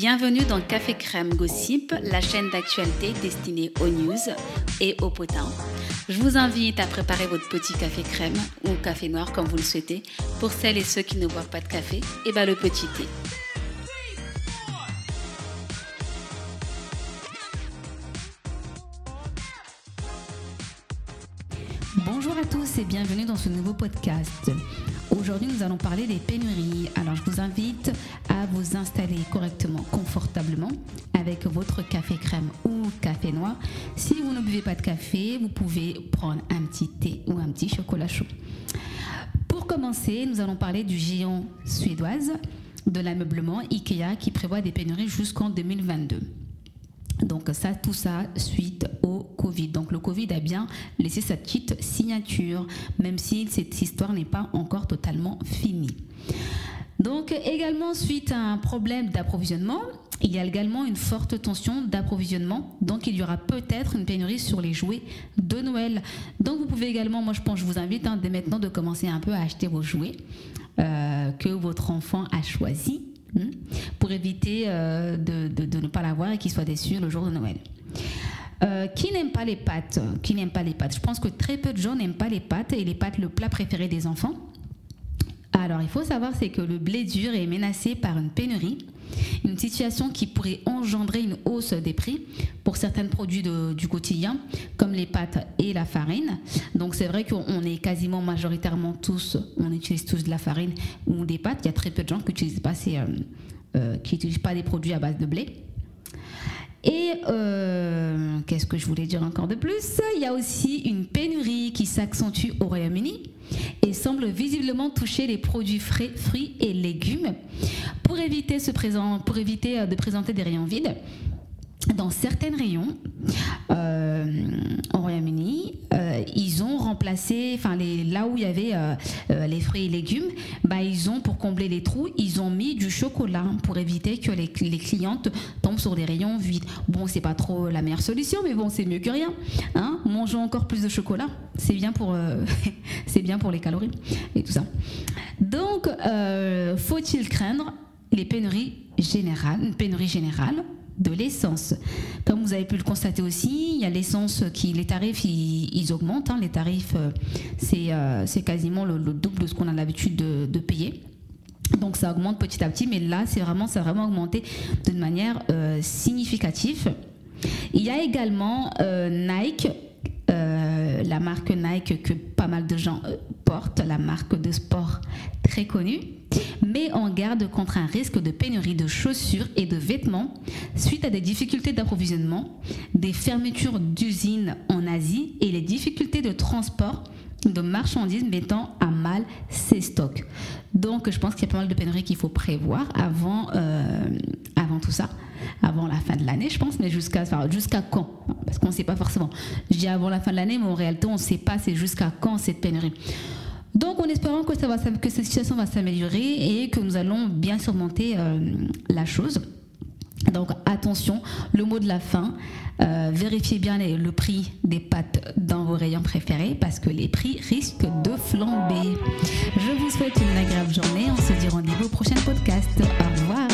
Bienvenue dans Café Crème Gossip, la chaîne d'actualité destinée aux news et aux potins. Je vous invite à préparer votre petit café crème ou café noir comme vous le souhaitez. Pour celles et ceux qui ne boivent pas de café, et ben le petit thé. Bonjour à tous et bienvenue dans ce nouveau podcast. Aujourd'hui, nous allons parler des pénuries. Alors, je vous invite à vous installer correctement, confortablement, avec votre café crème ou café noir. Si vous ne buvez pas de café, vous pouvez prendre un petit thé ou un petit chocolat chaud. Pour commencer, nous allons parler du géant suédoise de l'ameublement IKEA qui prévoit des pénuries jusqu'en 2022. Donc ça, tout ça suite au Covid. Donc le Covid a bien laissé sa petite signature, même si cette histoire n'est pas encore totalement finie. Donc également suite à un problème d'approvisionnement, il y a également une forte tension d'approvisionnement. Donc il y aura peut-être une pénurie sur les jouets de Noël. Donc vous pouvez également, moi je pense, je vous invite hein, dès maintenant de commencer un peu à acheter vos jouets euh, que votre enfant a choisi Hmm? Pour éviter euh, de, ne pas l'avoir et qu'il soit déçu le jour de Noël. Euh, qui n'aime pas les pâtes? Qui n'aime pas les pâtes? Je pense que très peu de gens n'aiment pas les pâtes et les pâtes le plat préféré des enfants. Alors, il faut savoir c'est que le blé dur est menacé par une pénurie une situation qui pourrait engendrer une hausse des prix pour certains produits du quotidien, comme les pâtes et la farine. Donc c'est vrai qu'on est quasiment majoritairement tous, on utilise tous de la farine ou des pâtes. Il y a très peu de gens qui n'utilisent pas, euh, euh, pas des produits à base de blé. Et euh, qu'est-ce que je voulais dire encore de plus? Il y a aussi une pénurie qui s'accentue au Royaume-Uni et semble visiblement toucher les produits frais, fruits et légumes. Pour éviter, ce pour éviter euh, de présenter des rayons vides, dans certains rayons euh, au Royaume-Uni, euh, ils ont remplacé, enfin là où il y avait euh, les fruits et légumes, bah, ils ont pour combler les trous, ils ont mis du chocolat pour éviter que les, clientes tombent sur des rayons vides. Bon, c'est pas trop la meilleure solution, mais bon, c'est mieux que rien. Hein Mangeons encore plus de chocolat, c'est bien pour, c'est bien pour les calories et tout ça. Donc, faut-il craindre les pénuries générales, une pénurie de l'essence. Comme vous avez pu le constater aussi, il y a l'essence qui, les tarifs, ils, augmentent. Hein. Les tarifs, euh, euh, c'est quasiment le, double de ce qu'on a l'habitude de, payer. Donc ça augmente petit à petit, mais là, c'est vraiment, ça a vraiment augmenté d'une manière euh, significative. Il y a également Nike, la marque Nike que pas mal de gens portent, la marque de sport très connue met en garde contre un risque de pénurie de chaussures et de vêtements suite à des difficultés d'approvisionnement, des fermetures d'usines en Asie et les difficultés de transport de marchandises mettant à mal ces stocks. Donc je pense qu'il y a pas mal de pénuries qu'il faut prévoir avant, euh, avant tout ça, avant la fin de l'année je pense, mais jusqu'à jusqu'à quand? Parce qu'on ne sait pas forcément. Je dis avant la fin de l'année, mais en réalité on ne sait pas c'est jusqu'à quand cette pénurie. Donc, en espérant que, ça va, que cette situation va s'améliorer et que nous allons bien surmonter euh, la chose. Donc, attention, le mot de la fin, euh, vérifiez bien le prix des pâtes dans vos rayons préférés parce que les prix risquent de flamber. Je vous souhaite une agréable journée. On se dit rendez-vous au prochain podcast. Au revoir.